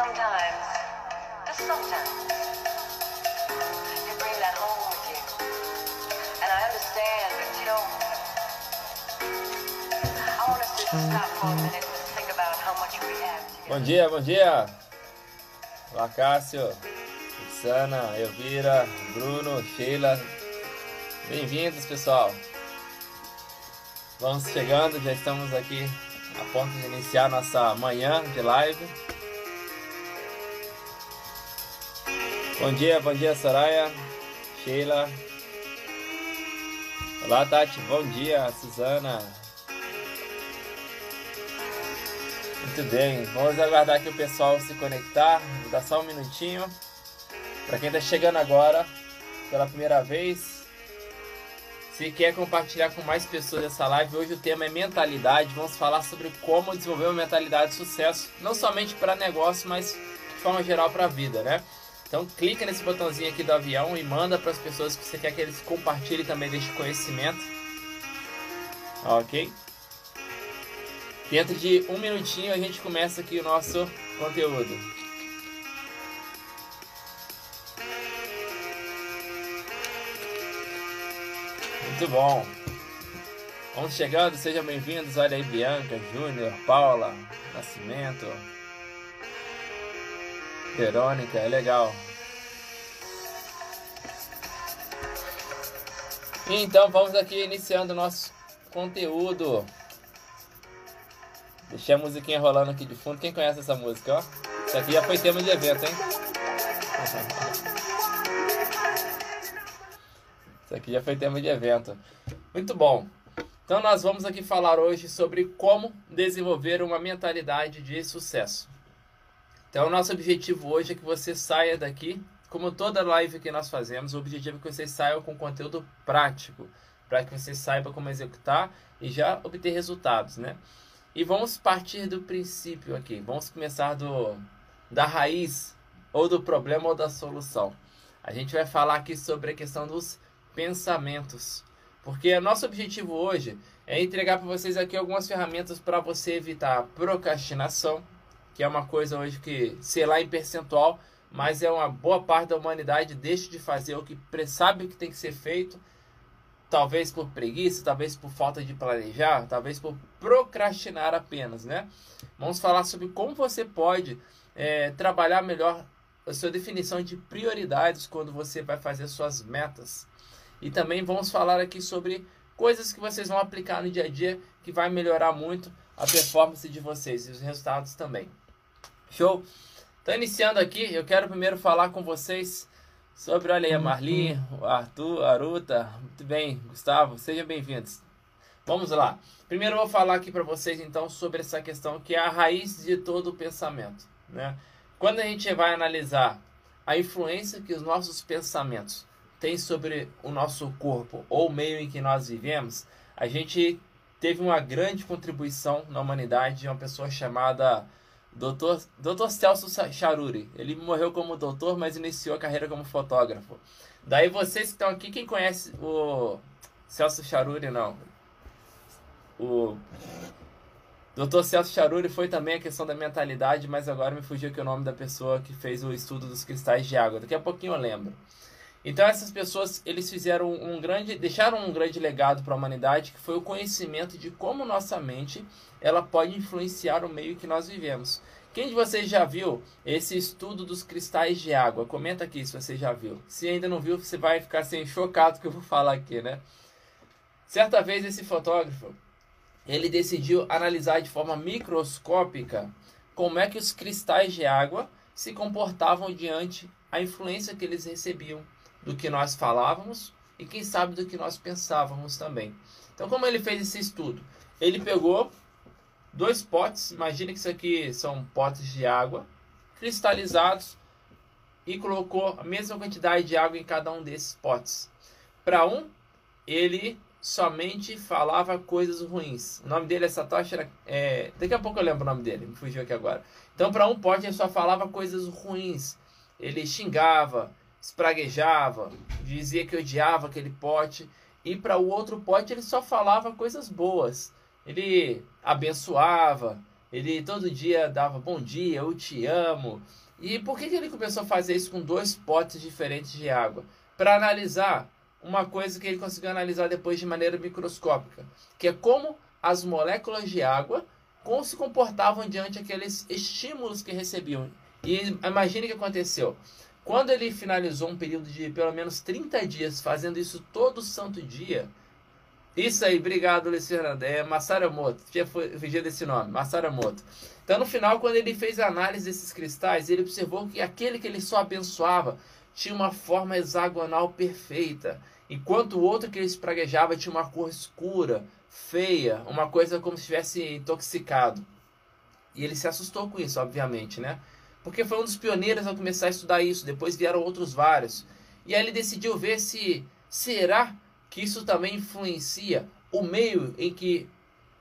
sometimes, just sometimes, you bring that home with you. And I understand, but you know, I want us to stop for a minute and think about how much we have. Bom dia, bom dia. Olá, Cássio, Sana, Elvira, Bruno, Sheila. Bem-vindos, pessoal. Vamos chegando, já estamos aqui a ponto de iniciar nossa manhã de live. Bom dia, bom dia, Soraya, Sheila. Olá, Tati, bom dia, Suzana. Muito bem, vamos aguardar que o pessoal se conectar. Vou dar só um minutinho. Para quem está chegando agora pela primeira vez, se quer compartilhar com mais pessoas essa live, hoje o tema é mentalidade. Vamos falar sobre como desenvolver uma mentalidade de sucesso, não somente para negócio, mas de forma geral para a vida, né? Então clica nesse botãozinho aqui do avião e manda para as pessoas que você quer que eles compartilhem também deste conhecimento. Ok? Dentro de um minutinho a gente começa aqui o nosso conteúdo. Muito bom. Vamos chegando, sejam bem-vindos. Olha aí, Bianca, Júnior, Paula, Nascimento, Verônica, é legal. Então vamos aqui iniciando o nosso conteúdo. Deixei a musiquinha rolando aqui de fundo. Quem conhece essa música, ó? Isso aqui já foi tema de evento, hein? Isso aqui já foi tema de evento. Muito bom. Então nós vamos aqui falar hoje sobre como desenvolver uma mentalidade de sucesso. Então o nosso objetivo hoje é que você saia daqui, como toda live que nós fazemos, o objetivo é que você saia com conteúdo prático, para que você saiba como executar e já obter resultados, né? E vamos partir do princípio aqui. Vamos começar do da raiz ou do problema ou da solução. A gente vai falar aqui sobre a questão dos pensamentos. Porque o nosso objetivo hoje é entregar para vocês aqui algumas ferramentas para você evitar procrastinação, que é uma coisa hoje que, sei lá em percentual, mas é uma boa parte da humanidade deixa de fazer o que sabe que tem que ser feito, talvez por preguiça, talvez por falta de planejar, talvez por procrastinar apenas, né? Vamos falar sobre como você pode é, trabalhar melhor a sua definição de prioridades quando você vai fazer suas metas. E também vamos falar aqui sobre coisas que vocês vão aplicar no dia a dia que vai melhorar muito a performance de vocês e os resultados também. Show? Então, iniciando aqui, eu quero primeiro falar com vocês sobre, olha aí, a Marli, o Arthur, a Aruta. Muito bem, Gustavo, sejam bem-vindos. Vamos lá. Primeiro eu vou falar aqui para vocês, então, sobre essa questão que é a raiz de todo o pensamento. Né? Quando a gente vai analisar a influência que os nossos pensamentos têm sobre o nosso corpo ou o meio em que nós vivemos, a gente teve uma grande contribuição na humanidade de uma pessoa chamada Dr. Celso Charuri. Ele morreu como doutor, mas iniciou a carreira como fotógrafo. Daí vocês que estão aqui, quem conhece o Celso Charuri, não? O Dr. Celso Charuri foi também a questão da mentalidade, mas agora me fugiu aqui o nome da pessoa que fez o estudo dos cristais de água. Daqui a pouquinho eu lembro. Então essas pessoas, eles fizeram um grande, deixaram um grande legado para a humanidade, que foi o conhecimento de como nossa mente, ela pode influenciar o meio que nós vivemos. Quem de vocês já viu esse estudo dos cristais de água? Comenta aqui se você já viu. Se ainda não viu, você vai ficar assim chocado que eu vou falar aqui, né? Certa vez esse fotógrafo, ele decidiu analisar de forma microscópica como é que os cristais de água se comportavam diante a influência que eles recebiam do que nós falávamos e quem sabe do que nós pensávamos também. Então, como ele fez esse estudo? Ele pegou dois potes, imagine que isso aqui são potes de água cristalizados e colocou a mesma quantidade de água em cada um desses potes. Para um, ele somente falava coisas ruins. O nome dele é Satoshi. É, daqui a pouco eu lembro o nome dele, me fugiu aqui agora. Então, para um pote, ele só falava coisas ruins. Ele xingava, espraguejava, dizia que odiava aquele pote. E para o outro pote, ele só falava coisas boas. Ele abençoava, Ele todo dia dava bom dia, eu te amo. E por que, que ele começou a fazer isso com dois potes diferentes de água? Para analisar uma coisa que ele conseguiu analisar depois de maneira microscópica, que é como as moléculas de água como se comportavam diante aqueles estímulos que recebiam. E imagine o que aconteceu. Quando ele finalizou um período de pelo menos 30 dias fazendo isso todo santo dia, isso aí, obrigado, Luiz Fernando. É Masaramoto. Tinha fugido desse nome, Masaramoto. Então, no final, quando ele fez a análise desses cristais, ele observou que aquele que ele só abençoava tinha uma forma hexagonal perfeita, enquanto o outro que ele espraguejava tinha uma cor escura, feia, uma coisa como se estivesse intoxicado. E ele se assustou com isso, obviamente, né? Porque foi um dos pioneiros a começar a estudar isso. Depois vieram outros vários. E aí ele decidiu ver se será que isso também influencia o meio em que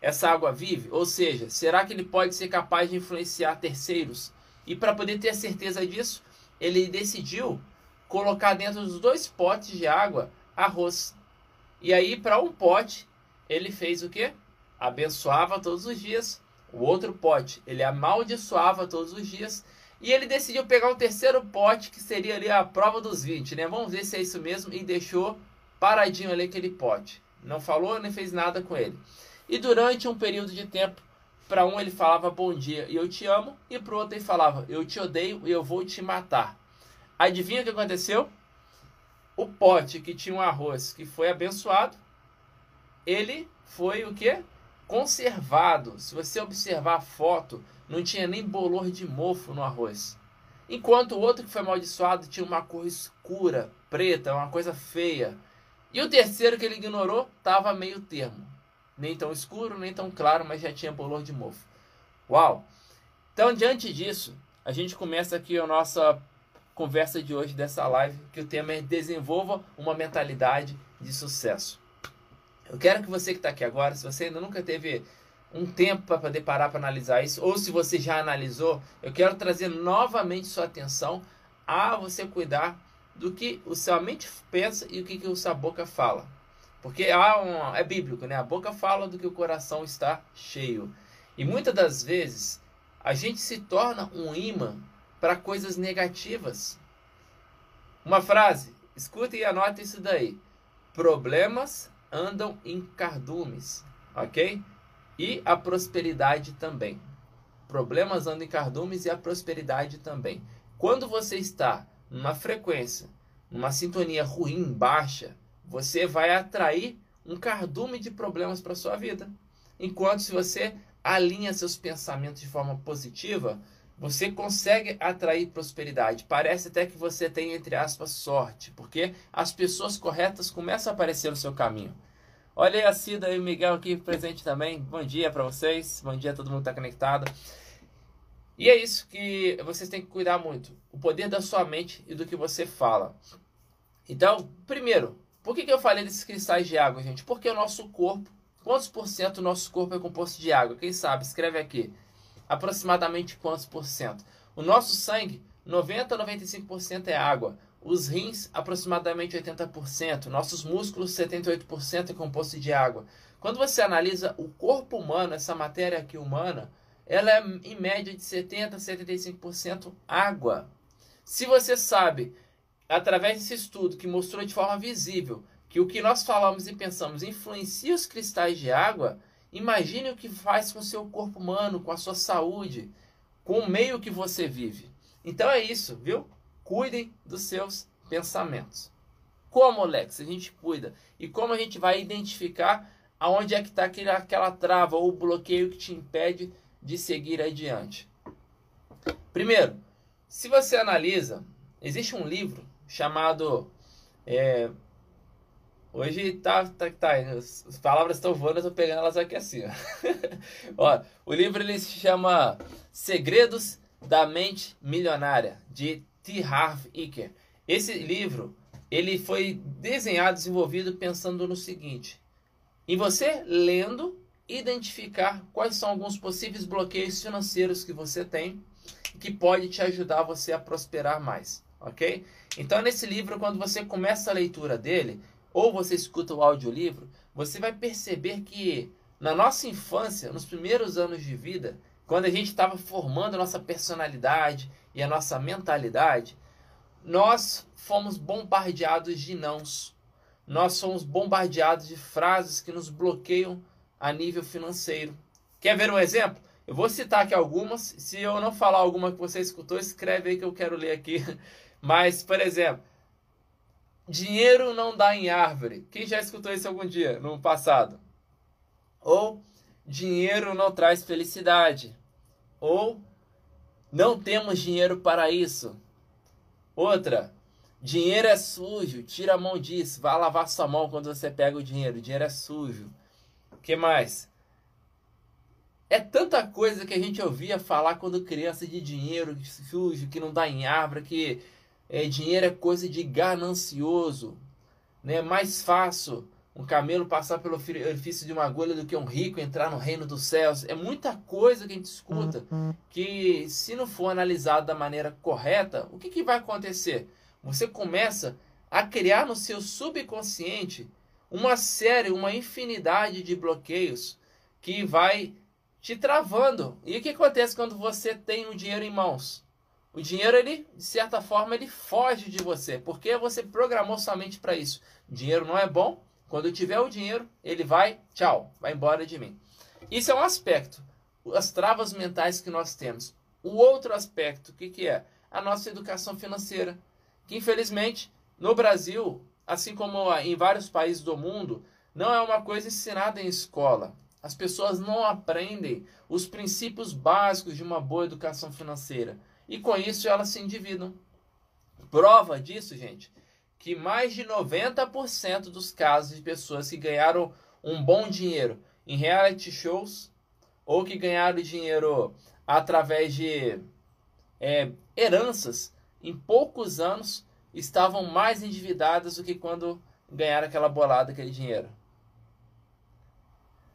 essa água vive? Ou seja, será que ele pode ser capaz de influenciar terceiros? E para poder ter a certeza disso, ele decidiu colocar dentro dos dois potes de água arroz. E aí, para um pote, ele fez o que? Abençoava todos os dias. O outro pote, ele amaldiçoava todos os dias. E ele decidiu pegar o terceiro pote, que seria ali a prova dos 20, né? Vamos ver se é isso mesmo. E deixou paradinho ali aquele pote. Não falou nem fez nada com ele. E durante um período de tempo, para um ele falava bom dia e eu te amo, e para o outro ele falava eu te odeio e eu vou te matar. Adivinha o que aconteceu? O pote que tinha um arroz que foi abençoado, ele foi o que? Conservado. Se você observar a foto, não tinha nem bolor de mofo no arroz. Enquanto o outro que foi amaldiçoado tinha uma cor escura, preta, uma coisa feia. E o terceiro que ele ignorou estava meio termo. Nem tão escuro, nem tão claro, mas já tinha bolor de mofo. Uau! Então, diante disso, a gente começa aqui a nossa conversa de hoje dessa live, que o tema é desenvolva uma mentalidade de sucesso. Eu quero que você que está aqui agora, se você ainda nunca teve um tempo para poder parar para analisar isso, ou se você já analisou, eu quero trazer novamente sua atenção a você cuidar do que o sua mente pensa e o que, que a sua boca fala. Porque há um, é bíblico, né? A boca fala do que o coração está cheio. E muitas das vezes a gente se torna um imã para coisas negativas. Uma frase, escuta e anota isso daí. Problemas andam em cardumes, ok? E a prosperidade também. Problemas andam em cardumes e a prosperidade também. Quando você está numa frequência, numa sintonia ruim, baixa, você vai atrair um cardume de problemas para sua vida. Enquanto se você alinha seus pensamentos de forma positiva, você consegue atrair prosperidade. Parece até que você tem, entre aspas, sorte, porque as pessoas corretas começam a aparecer no seu caminho. Olha aí a Cida e o Miguel aqui presente também. Bom dia para vocês. Bom dia a todo mundo que está conectado. E é isso que vocês têm que cuidar muito. O poder da sua mente e do que você fala. Então, primeiro, por que, que eu falei desses cristais de água, gente? Porque o nosso corpo, quantos por cento do nosso corpo é composto de água? Quem sabe? Escreve aqui aproximadamente quantos por cento? O nosso sangue, 90 a 95% é água. Os rins, aproximadamente 80%. Nossos músculos, 78% é composto de água. Quando você analisa o corpo humano, essa matéria aqui humana, ela é em média de 70 a 75% água. Se você sabe, através desse estudo que mostrou de forma visível que o que nós falamos e pensamos influencia os cristais de água, Imagine o que faz com o seu corpo humano, com a sua saúde, com o meio que você vive. Então é isso, viu? Cuidem dos seus pensamentos. Como, Alex, a gente cuida? E como a gente vai identificar aonde é que está aquela trava ou bloqueio que te impede de seguir adiante? Primeiro, se você analisa, existe um livro chamado é, Hoje tá, tá, tá as palavras estão voando, eu tô pegando elas aqui assim. Ó. ó, o livro ele se chama Segredos da Mente Milionária, de T. Harv Eker. Esse livro, ele foi desenhado, desenvolvido pensando no seguinte: em você lendo, identificar quais são alguns possíveis bloqueios financeiros que você tem que pode te ajudar você a prosperar mais, ok? Então nesse livro, quando você começa a leitura dele, ou você escuta o audiolivro, você vai perceber que na nossa infância, nos primeiros anos de vida, quando a gente estava formando a nossa personalidade e a nossa mentalidade, nós fomos bombardeados de nãos. Nós fomos bombardeados de frases que nos bloqueiam a nível financeiro. Quer ver um exemplo? Eu vou citar aqui algumas. Se eu não falar alguma que você escutou, escreve aí que eu quero ler aqui. Mas, por exemplo, dinheiro não dá em árvore. Quem já escutou isso algum dia no passado? Ou dinheiro não traz felicidade. Ou não temos dinheiro para isso. Outra, dinheiro é sujo, tira a mão disso, vá lavar sua mão quando você pega o dinheiro. Dinheiro é sujo. Que mais? É tanta coisa que a gente ouvia falar quando criança de dinheiro sujo, que não dá em árvore, que é, dinheiro é coisa de ganancioso. Né? Mais fácil um camelo passar pelo orifício de uma agulha do que um rico entrar no reino dos céus. É muita coisa que a gente escuta que, se não for analisado da maneira correta, o que, que vai acontecer? Você começa a criar no seu subconsciente uma série, uma infinidade de bloqueios que vai te travando. E o que acontece quando você tem o dinheiro em mãos? O dinheiro, ele, de certa forma, ele foge de você, porque você programou somente para isso. Dinheiro não é bom. Quando tiver o dinheiro, ele vai, tchau, vai embora de mim. Isso é um aspecto, as travas mentais que nós temos. O outro aspecto, o que, que é? A nossa educação financeira, que infelizmente no Brasil, assim como em vários países do mundo, não é uma coisa ensinada em escola. As pessoas não aprendem os princípios básicos de uma boa educação financeira. E com isso elas se endividam. Prova disso, gente, que mais de 90% dos casos de pessoas que ganharam um bom dinheiro em reality shows ou que ganharam dinheiro através de é, heranças, em poucos anos estavam mais endividadas do que quando ganharam aquela bolada, aquele dinheiro.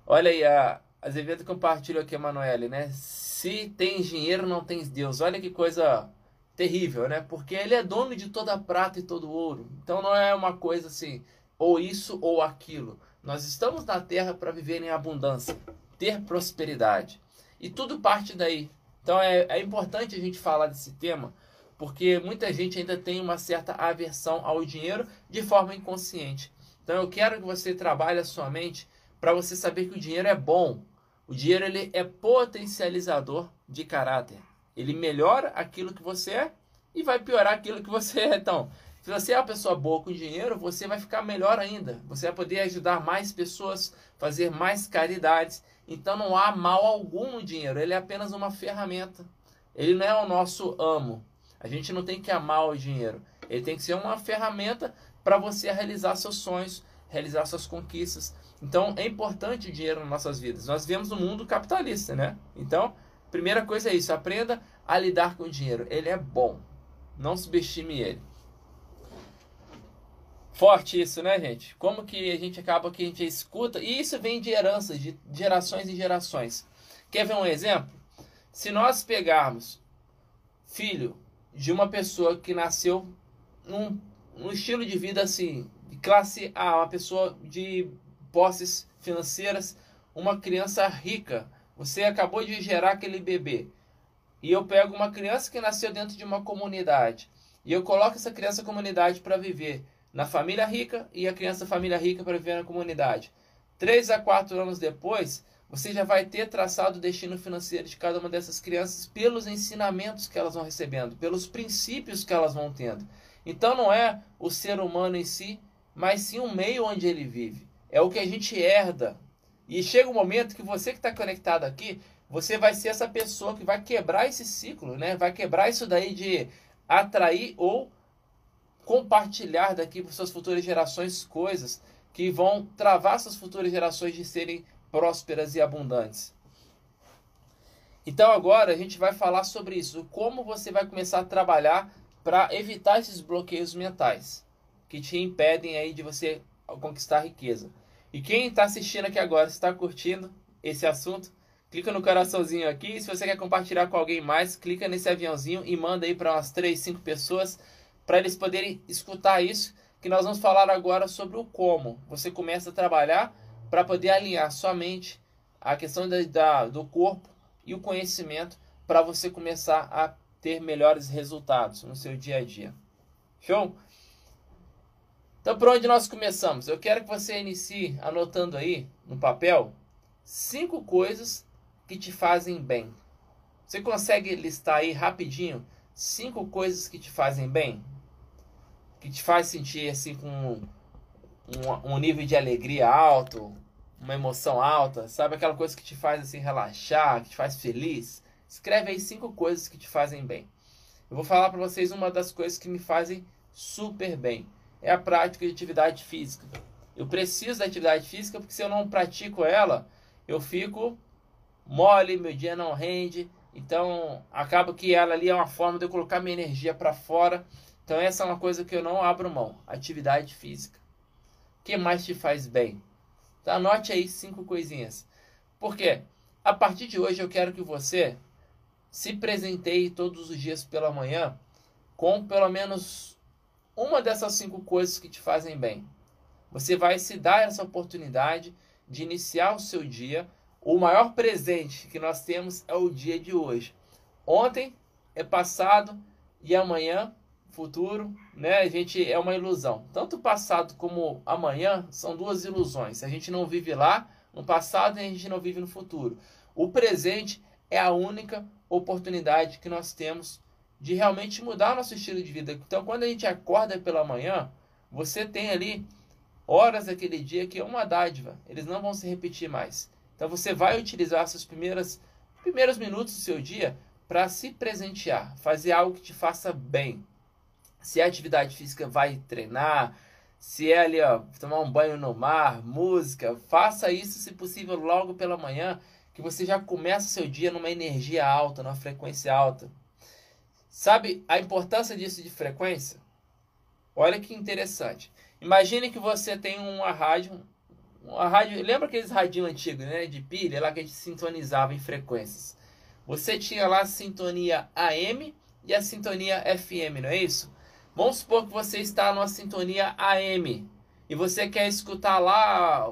Olha aí, a Azevedo compartilhou aqui a Manoel, né? Se tem dinheiro, não tem Deus. Olha que coisa terrível, né? Porque ele é dono de toda a prata e todo o ouro. Então não é uma coisa assim, ou isso ou aquilo. Nós estamos na terra para viver em abundância, ter prosperidade. E tudo parte daí. Então é, é importante a gente falar desse tema, porque muita gente ainda tem uma certa aversão ao dinheiro de forma inconsciente. Então eu quero que você trabalhe a sua mente para você saber que o dinheiro é bom. O dinheiro ele é potencializador de caráter. Ele melhora aquilo que você é e vai piorar aquilo que você é. Então, se você é uma pessoa boa com dinheiro, você vai ficar melhor ainda. Você vai poder ajudar mais pessoas, fazer mais caridades. Então não há mal algum no dinheiro, ele é apenas uma ferramenta. Ele não é o nosso amo. A gente não tem que amar o dinheiro. Ele tem que ser uma ferramenta para você realizar seus sonhos, realizar suas conquistas. Então é importante o dinheiro nas nossas vidas. Nós vivemos um mundo capitalista, né? Então, primeira coisa é isso: aprenda a lidar com o dinheiro. Ele é bom. Não subestime ele. Forte isso, né, gente? Como que a gente acaba que a gente escuta, e isso vem de heranças, de gerações em gerações. Quer ver um exemplo? Se nós pegarmos filho de uma pessoa que nasceu num, num estilo de vida assim, de classe A, uma pessoa de posses financeiras, uma criança rica. Você acabou de gerar aquele bebê. E eu pego uma criança que nasceu dentro de uma comunidade e eu coloco essa criança comunidade para viver na família rica e a criança família rica para viver na comunidade. Três a quatro anos depois, você já vai ter traçado o destino financeiro de cada uma dessas crianças pelos ensinamentos que elas vão recebendo, pelos princípios que elas vão tendo. Então não é o ser humano em si, mas sim o meio onde ele vive é o que a gente herda. E chega um momento que você que está conectado aqui, você vai ser essa pessoa que vai quebrar esse ciclo, né? Vai quebrar isso daí de atrair ou compartilhar daqui para suas futuras gerações coisas que vão travar suas futuras gerações de serem prósperas e abundantes. Então agora a gente vai falar sobre isso, como você vai começar a trabalhar para evitar esses bloqueios mentais que te impedem aí de você conquistar riqueza. E quem está assistindo aqui agora, está curtindo esse assunto, clica no coraçãozinho aqui. Se você quer compartilhar com alguém mais, clica nesse aviãozinho e manda aí para umas 3, 5 pessoas para eles poderem escutar isso, que nós vamos falar agora sobre o como. Você começa a trabalhar para poder alinhar sua mente, a questão da, da, do corpo e o conhecimento para você começar a ter melhores resultados no seu dia a dia. Show? Então, por onde nós começamos? Eu quero que você inicie anotando aí no papel cinco coisas que te fazem bem. Você consegue listar aí rapidinho cinco coisas que te fazem bem? Que te faz sentir assim com um, um nível de alegria alto, uma emoção alta, sabe aquela coisa que te faz assim relaxar, que te faz feliz? Escreve aí cinco coisas que te fazem bem. Eu vou falar para vocês uma das coisas que me fazem super bem. É a prática de atividade física. Eu preciso da atividade física porque se eu não pratico ela, eu fico mole, meu dia não rende. Então, acaba que ela ali é uma forma de eu colocar minha energia para fora. Então, essa é uma coisa que eu não abro mão, atividade física. O que mais te faz bem? Então, anote aí cinco coisinhas. Por quê? A partir de hoje eu quero que você se presenteie todos os dias pela manhã com pelo menos uma dessas cinco coisas que te fazem bem. Você vai se dar essa oportunidade de iniciar o seu dia. O maior presente que nós temos é o dia de hoje. Ontem é passado e amanhã futuro, né? A gente é uma ilusão. Tanto o passado como amanhã são duas ilusões. A gente não vive lá no passado e a gente não vive no futuro. O presente é a única oportunidade que nós temos de realmente mudar nosso estilo de vida. Então, quando a gente acorda pela manhã, você tem ali horas daquele dia que é uma dádiva, eles não vão se repetir mais. Então, você vai utilizar seus primeiros, primeiros minutos do seu dia para se presentear, fazer algo que te faça bem. Se é atividade física, vai treinar. Se é ali, ó, tomar um banho no mar, música, faça isso, se possível, logo pela manhã que você já começa o seu dia numa energia alta, numa frequência alta. Sabe a importância disso de frequência? Olha que interessante. Imagine que você tem uma rádio, uma rádio, lembra aqueles radinhos antigos, né, de pilha, lá que a gente sintonizava em frequências. Você tinha lá a sintonia AM e a sintonia FM, não é isso? Vamos supor que você está numa sintonia AM e você quer escutar lá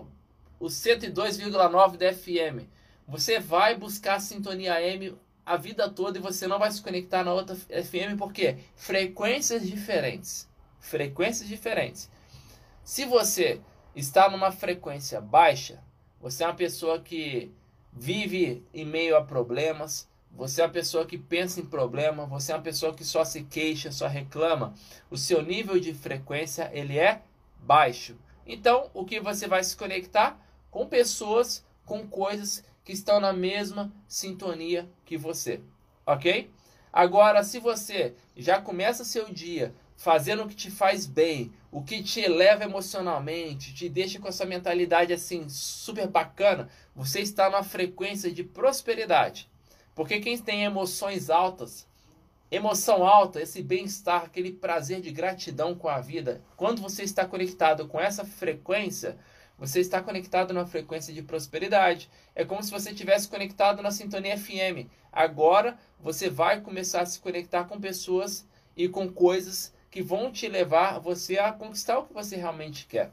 o 102,9 da FM. Você vai buscar a sintonia AM a vida toda e você não vai se conectar na outra FM porque frequências diferentes. Frequências diferentes. Se você está numa frequência baixa, você é uma pessoa que vive em meio a problemas, você é uma pessoa que pensa em problema, você é uma pessoa que só se queixa, só reclama, o seu nível de frequência ele é baixo. Então, o que você vai se conectar com pessoas, com coisas que estão na mesma sintonia que você, ok? Agora, se você já começa seu dia fazendo o que te faz bem, o que te eleva emocionalmente, te deixa com essa mentalidade assim super bacana, você está numa frequência de prosperidade. Porque quem tem emoções altas, emoção alta, esse bem-estar, aquele prazer de gratidão com a vida, quando você está conectado com essa frequência, você está conectado na frequência de prosperidade. É como se você estivesse conectado na sintonia FM. Agora você vai começar a se conectar com pessoas e com coisas que vão te levar você a conquistar o que você realmente quer.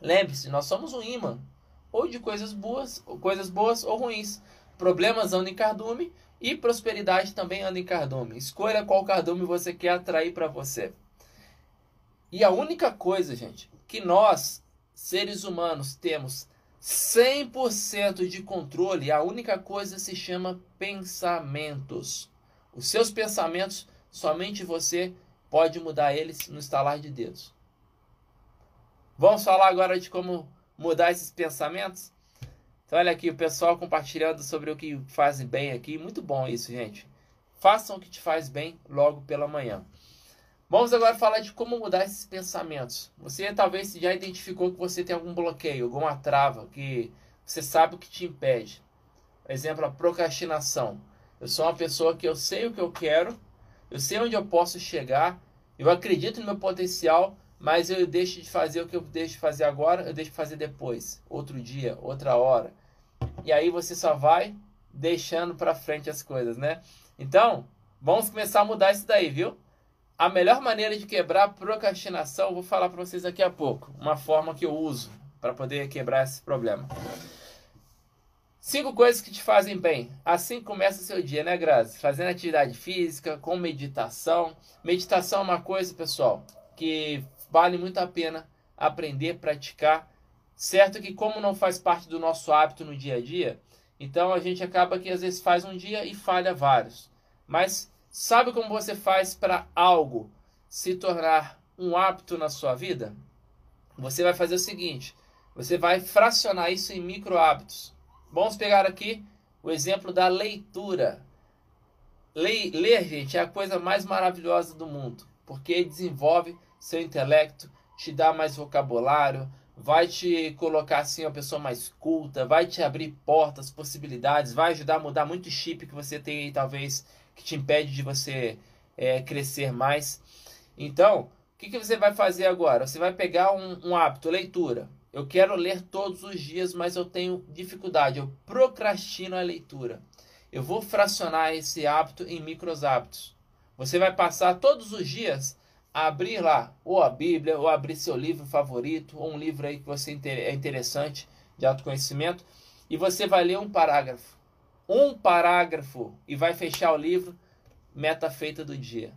Lembre-se, nós somos um imã, ou de coisas boas, ou coisas boas ou ruins. Problemas andam em cardume e prosperidade também anda em cardume. Escolha qual cardume você quer atrair para você. E a única coisa, gente, que nós seres humanos temos 100% de controle, a única coisa se chama pensamentos. Os seus pensamentos, somente você pode mudar eles no estalar de dedos. Vamos falar agora de como mudar esses pensamentos? Então, olha aqui o pessoal compartilhando sobre o que faz bem aqui. Muito bom isso, gente. Façam o que te faz bem logo pela manhã. Vamos agora falar de como mudar esses pensamentos. Você talvez já identificou que você tem algum bloqueio, alguma trava, que você sabe o que te impede. Por exemplo, a procrastinação. Eu sou uma pessoa que eu sei o que eu quero, eu sei onde eu posso chegar, eu acredito no meu potencial, mas eu deixo de fazer o que eu deixo de fazer agora, eu deixo de fazer depois, outro dia, outra hora. E aí você só vai deixando para frente as coisas, né? Então, vamos começar a mudar isso daí, viu? A melhor maneira de quebrar a procrastinação, vou falar para vocês daqui a pouco. Uma forma que eu uso para poder quebrar esse problema. Cinco coisas que te fazem bem. Assim começa o seu dia, né, Grazi? Fazendo atividade física, com meditação. Meditação é uma coisa, pessoal, que vale muito a pena aprender, praticar. Certo que como não faz parte do nosso hábito no dia a dia, então a gente acaba que às vezes faz um dia e falha vários. Mas sabe como você faz para algo se tornar um hábito na sua vida? Você vai fazer o seguinte: você vai fracionar isso em micro hábitos. Vamos pegar aqui o exemplo da leitura. Ler, ler, gente, é a coisa mais maravilhosa do mundo, porque desenvolve seu intelecto, te dá mais vocabulário, vai te colocar assim uma pessoa mais culta, vai te abrir portas, possibilidades, vai ajudar a mudar muito chip que você tem aí, talvez, que te impede de você é, crescer mais. Então, o que, que você vai fazer agora? Você vai pegar um, um hábito, leitura. Eu quero ler todos os dias, mas eu tenho dificuldade. Eu procrastino a leitura. Eu vou fracionar esse hábito em micros hábitos. Você vai passar todos os dias a abrir lá, ou a Bíblia, ou abrir seu livro favorito, ou um livro aí que você é interessante de autoconhecimento, e você vai ler um parágrafo. Um parágrafo e vai fechar o livro, meta feita do dia.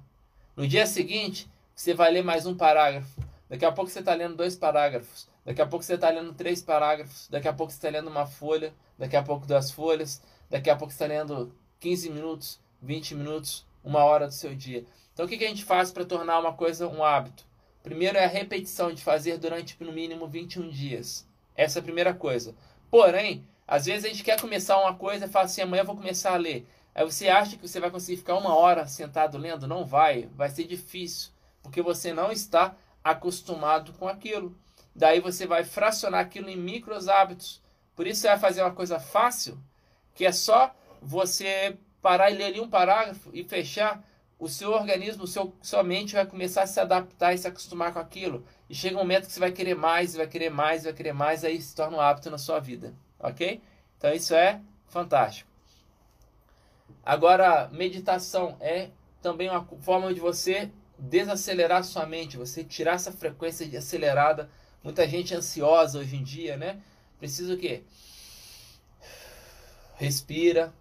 No dia seguinte, você vai ler mais um parágrafo. Daqui a pouco você está lendo dois parágrafos. Daqui a pouco você está lendo três parágrafos. Daqui a pouco você está lendo uma folha. Daqui a pouco duas folhas. Daqui a pouco você está lendo 15 minutos, 20 minutos, uma hora do seu dia. Então o que, a gente faz para tornar uma coisa um hábito? Primeiro é a repetição de fazer durante no mínimo 21 dias. Essa é a primeira coisa. Porém, às vezes a gente quer começar uma coisa e fala assim, amanhã eu vou começar a ler. Aí você acha que você vai conseguir ficar uma hora sentado lendo? Não vai, vai ser difícil, porque você não está acostumado com aquilo. Daí você vai fracionar aquilo em micros hábitos. Por isso você vai fazer uma coisa fácil, que é só você parar e ler ali um parágrafo e fechar. O seu organismo, o seu, sua mente vai começar a se adaptar e se acostumar com aquilo. E chega um momento que você vai querer mais, vai querer mais, vai querer mais, aí se torna um hábito na sua vida. Ok? Então isso é fantástico. Agora, meditação é também uma forma de você desacelerar sua mente, você tirar essa frequência de acelerada Muita gente ansiosa hoje em dia, né? Precisa o quê? Respira.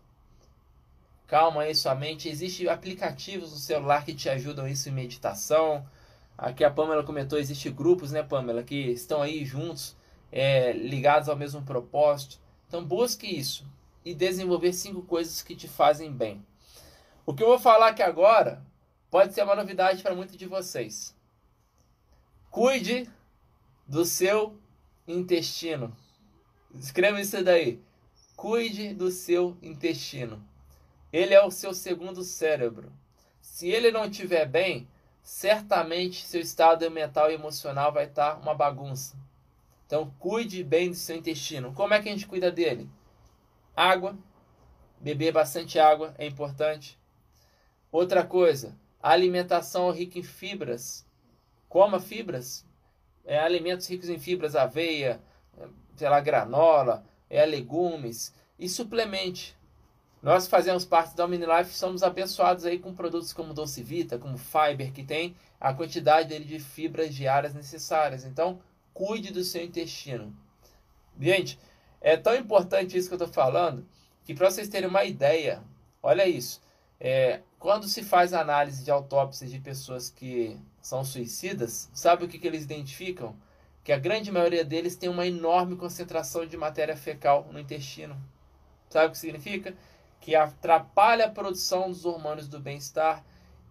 Calma aí sua mente. Existem aplicativos no celular que te ajudam isso em meditação. Aqui a Pamela comentou, existem grupos, né, Pamela, que estão aí juntos, é, ligados ao mesmo propósito. Então busque isso e desenvolver cinco coisas que te fazem bem. O que eu vou falar aqui agora pode ser uma novidade para muitos de vocês. Cuide do seu intestino. Escreva isso daí. Cuide do seu intestino. Ele é o seu segundo cérebro. Se ele não estiver bem, certamente seu estado mental e emocional vai estar uma bagunça. Então, cuide bem do seu intestino. Como é que a gente cuida dele? Água. Beber bastante água é importante. Outra coisa, alimentação rica em fibras. Coma fibras é, alimentos ricos em fibras, aveia, lá, granola, é, legumes e suplemente. Nós fazemos parte da OmniLife, somos abençoados aí com produtos como Doce Vita, como Fiber, que tem a quantidade dele de fibras diárias necessárias. Então, cuide do seu intestino. Gente, é tão importante isso que eu estou falando, que para vocês terem uma ideia, olha isso. É, quando se faz análise de autópsias de pessoas que são suicidas, sabe o que, que eles identificam? Que a grande maioria deles tem uma enorme concentração de matéria fecal no intestino. Sabe o que significa? Que atrapalha a produção dos hormônios do bem-estar,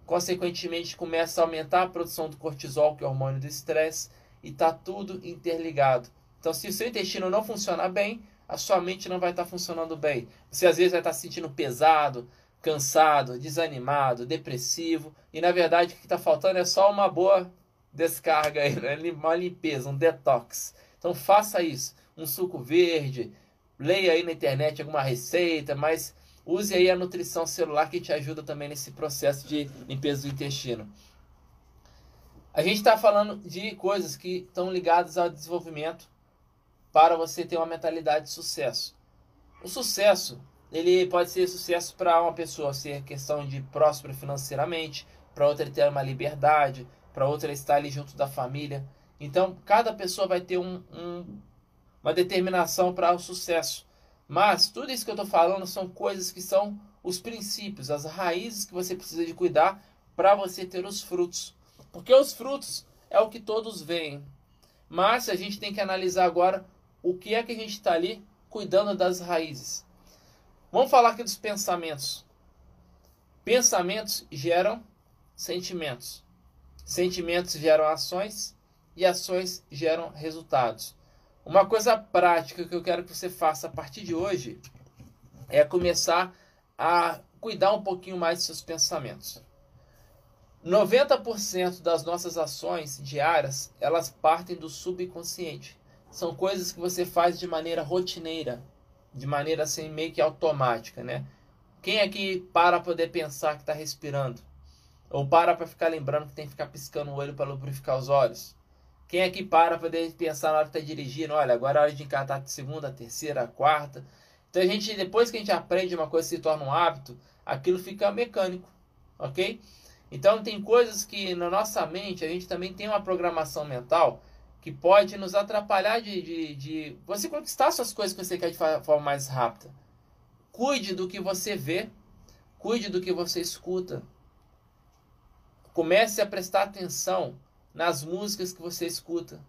consequentemente começa a aumentar a produção do cortisol, que é o hormônio do estresse, e está tudo interligado. Então, se o seu intestino não funcionar bem, a sua mente não vai estar tá funcionando bem. Você às vezes vai estar tá se sentindo pesado, cansado, desanimado, depressivo. E na verdade o que está faltando é só uma boa descarga, né? uma limpeza, um detox. Então faça isso. Um suco verde, leia aí na internet alguma receita, mas use aí a nutrição celular que te ajuda também nesse processo de limpeza do intestino. A gente está falando de coisas que estão ligadas ao desenvolvimento para você ter uma mentalidade de sucesso. O sucesso ele pode ser sucesso para uma pessoa ser questão de próspero financeiramente, para outra ter uma liberdade, para outra estar ali junto da família. Então, cada pessoa vai ter um, um, uma determinação para o sucesso. Mas tudo isso que eu estou falando são coisas que são os princípios, as raízes que você precisa de cuidar para você ter os frutos. Porque os frutos é o que todos veem. Mas a gente tem que analisar agora o que é que a gente está ali cuidando das raízes. Vamos falar aqui dos pensamentos. Pensamentos geram sentimentos. Sentimentos geram ações e ações geram resultados. Uma coisa prática que eu quero que você faça a partir de hoje é começar a cuidar um pouquinho mais de seus pensamentos. 90% das nossas ações diárias, elas partem do subconsciente. São coisas que você faz de maneira rotineira, de maneira assim meio que automática, né? Quem aqui para poder pensar que está respirando? Ou para para ficar lembrando que tem que ficar piscando o olho para lubrificar os olhos? Quem aqui para para poder pensar na hora que está dirigindo? Olha, agora é hora de encartar a segunda, a terceira, a quarta. Então a gente, depois que a gente aprende uma coisa se torna um hábito, aquilo fica mecânico, ok? Então tem coisas que na nossa mente a gente também tem uma programação mental que pode nos atrapalhar de, de, de você conquistar suas coisas que você quer de forma mais rápida. Cuide do que você vê, cuide do que você escuta. Comece a prestar atenção nas músicas que você escuta.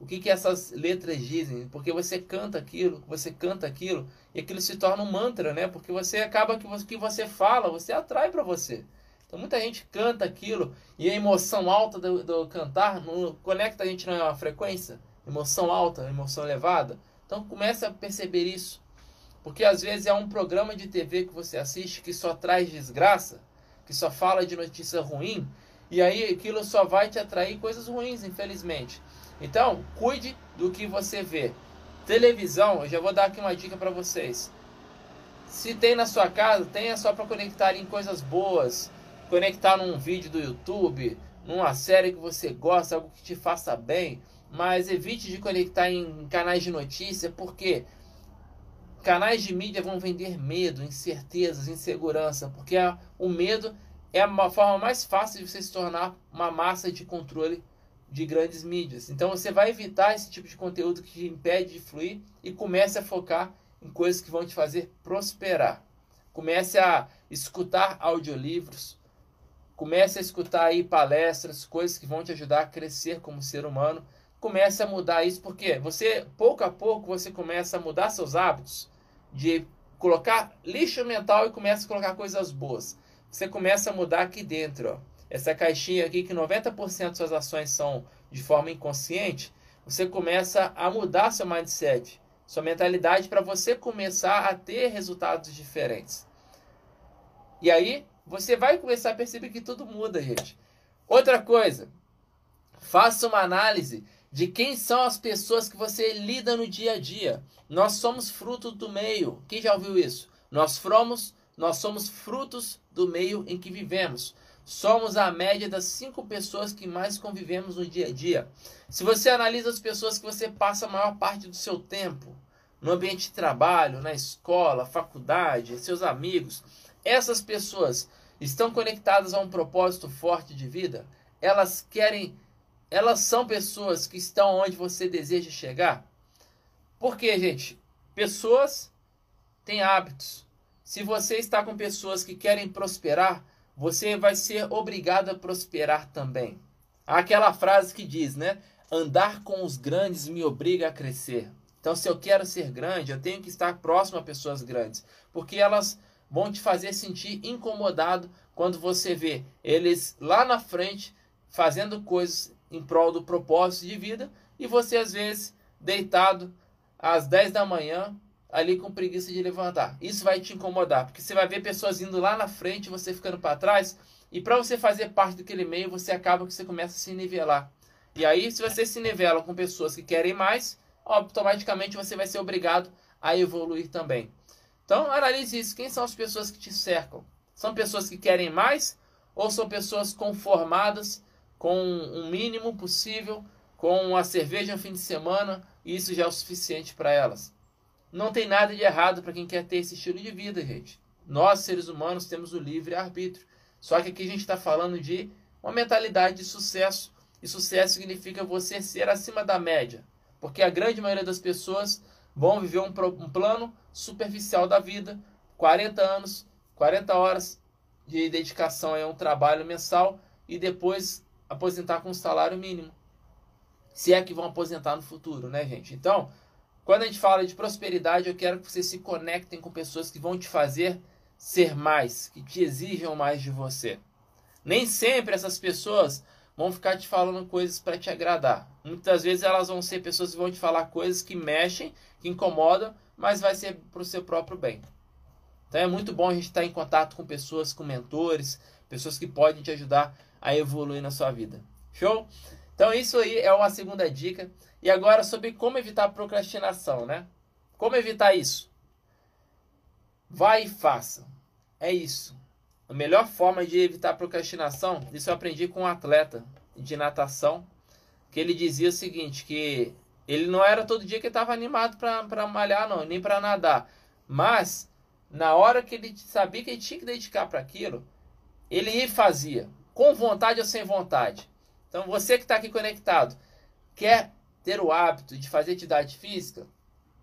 O que, que essas letras dizem? Porque você canta aquilo, você canta aquilo, e aquilo se torna um mantra, né? Porque você acaba que o que você fala, você atrai para você. Então muita gente canta aquilo e a emoção alta do, do cantar não conecta a gente na frequência, emoção alta, emoção elevada. Então comece a perceber isso. Porque às vezes é um programa de TV que você assiste que só traz desgraça, que só fala de notícia ruim, e aí aquilo só vai te atrair coisas ruins, infelizmente. Então, cuide do que você vê. Televisão, eu já vou dar aqui uma dica para vocês. Se tem na sua casa, tenha só para conectar em coisas boas, conectar num vídeo do YouTube, numa série que você gosta, algo que te faça bem, mas evite de conectar em canais de notícia, porque canais de mídia vão vender medo, incertezas, insegurança, porque o medo é uma forma mais fácil de você se tornar uma massa de controle de grandes mídias. Então você vai evitar esse tipo de conteúdo que te impede de fluir e comece a focar em coisas que vão te fazer prosperar. Comece a escutar audiolivros, Comece a escutar aí palestras, coisas que vão te ajudar a crescer como ser humano. Comece a mudar isso, porque você, pouco a pouco, você começa a mudar seus hábitos de colocar lixo mental e começa a colocar coisas boas. Você começa a mudar aqui dentro, ó. Essa caixinha aqui, que 90% das suas ações são de forma inconsciente, você começa a mudar seu mindset, sua mentalidade para você começar a ter resultados diferentes. E aí, você vai começar a perceber que tudo muda, gente. Outra coisa, faça uma análise de quem são as pessoas que você lida no dia a dia. Nós somos fruto do meio. Quem já ouviu isso? Nós somos, nós somos frutos do meio em que vivemos. Somos a média das cinco pessoas que mais convivemos no dia a dia. Se você analisa as pessoas que você passa a maior parte do seu tempo, no ambiente de trabalho, na escola, faculdade, seus amigos, essas pessoas estão conectadas a um propósito forte de vida? Elas querem, elas são pessoas que estão onde você deseja chegar? Porque, gente, pessoas têm hábitos. Se você está com pessoas que querem prosperar, você vai ser obrigado a prosperar também. Há aquela frase que diz, né? Andar com os grandes me obriga a crescer. Então, se eu quero ser grande, eu tenho que estar próximo a pessoas grandes, porque elas vão te fazer sentir incomodado quando você vê eles lá na frente fazendo coisas em prol do propósito de vida e você às vezes deitado às 10 da manhã ali com preguiça de levantar. Isso vai te incomodar, porque você vai ver pessoas indo lá na frente, você ficando para trás, e para você fazer parte daquele meio, você acaba que você começa a se nivelar. E aí, se você se nivela com pessoas que querem mais, automaticamente você vai ser obrigado a evoluir também. Então, analise isso. Quem são as pessoas que te cercam? São pessoas que querem mais ou são pessoas conformadas com o mínimo possível, com uma cerveja no fim de semana e isso já é o suficiente para elas? Não tem nada de errado para quem quer ter esse estilo de vida, gente. Nós, seres humanos, temos o livre arbítrio. Só que aqui a gente está falando de uma mentalidade de sucesso. E sucesso significa você ser acima da média. Porque a grande maioria das pessoas vão viver um, um plano superficial da vida, 40 anos, 40 horas de dedicação a um trabalho mensal e depois aposentar com um salário mínimo. Se é que vão aposentar no futuro, né, gente? Então, quando a gente fala de prosperidade, eu quero que vocês se conectem com pessoas que vão te fazer ser mais, que te exijam mais de você. Nem sempre essas pessoas vão ficar te falando coisas para te agradar. Muitas vezes elas vão ser pessoas que vão te falar coisas que mexem, que incomodam, mas vai ser para o seu próprio bem. Então é muito bom a gente estar em contato com pessoas, com mentores, pessoas que podem te ajudar a evoluir na sua vida. Show? Então isso aí é uma segunda dica. E agora sobre como evitar procrastinação, né? Como evitar isso? Vai e faça. É isso. A melhor forma de evitar procrastinação, isso eu aprendi com um atleta de natação, que ele dizia o seguinte, que ele não era todo dia que estava animado para malhar, não, nem para nadar. Mas, na hora que ele sabia que ele tinha que dedicar para aquilo, ele ia fazia, com vontade ou sem vontade. Então, você que está aqui conectado, quer ter o hábito de fazer atividade física?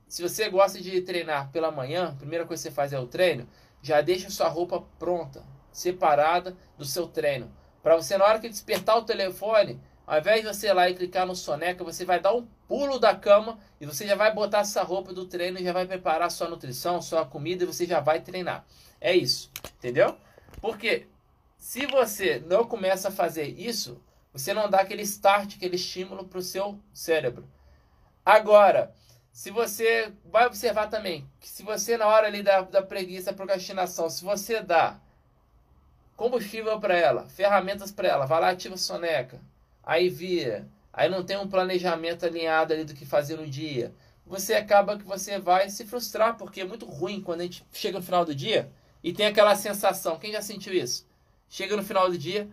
Se você gosta de treinar pela manhã, a primeira coisa que você faz é o treino, já deixa sua roupa pronta, separada do seu treino. Para você, na hora que despertar o telefone, ao invés de você ir lá e clicar no soneca, você vai dar um pulo da cama e você já vai botar essa roupa do treino e já vai preparar sua nutrição, sua comida e você já vai treinar. É isso, entendeu? Porque se você não começa a fazer isso, você não dá aquele start, aquele estímulo para o seu cérebro. Agora, se você vai observar também que se você na hora ali da, da preguiça, procrastinação, se você dá combustível para ela, ferramentas para ela, vai lá ativa soneca, aí vira, aí não tem um planejamento alinhado ali do que fazer no dia, você acaba que você vai se frustrar porque é muito ruim quando a gente chega no final do dia e tem aquela sensação. Quem já sentiu isso? Chega no final do dia,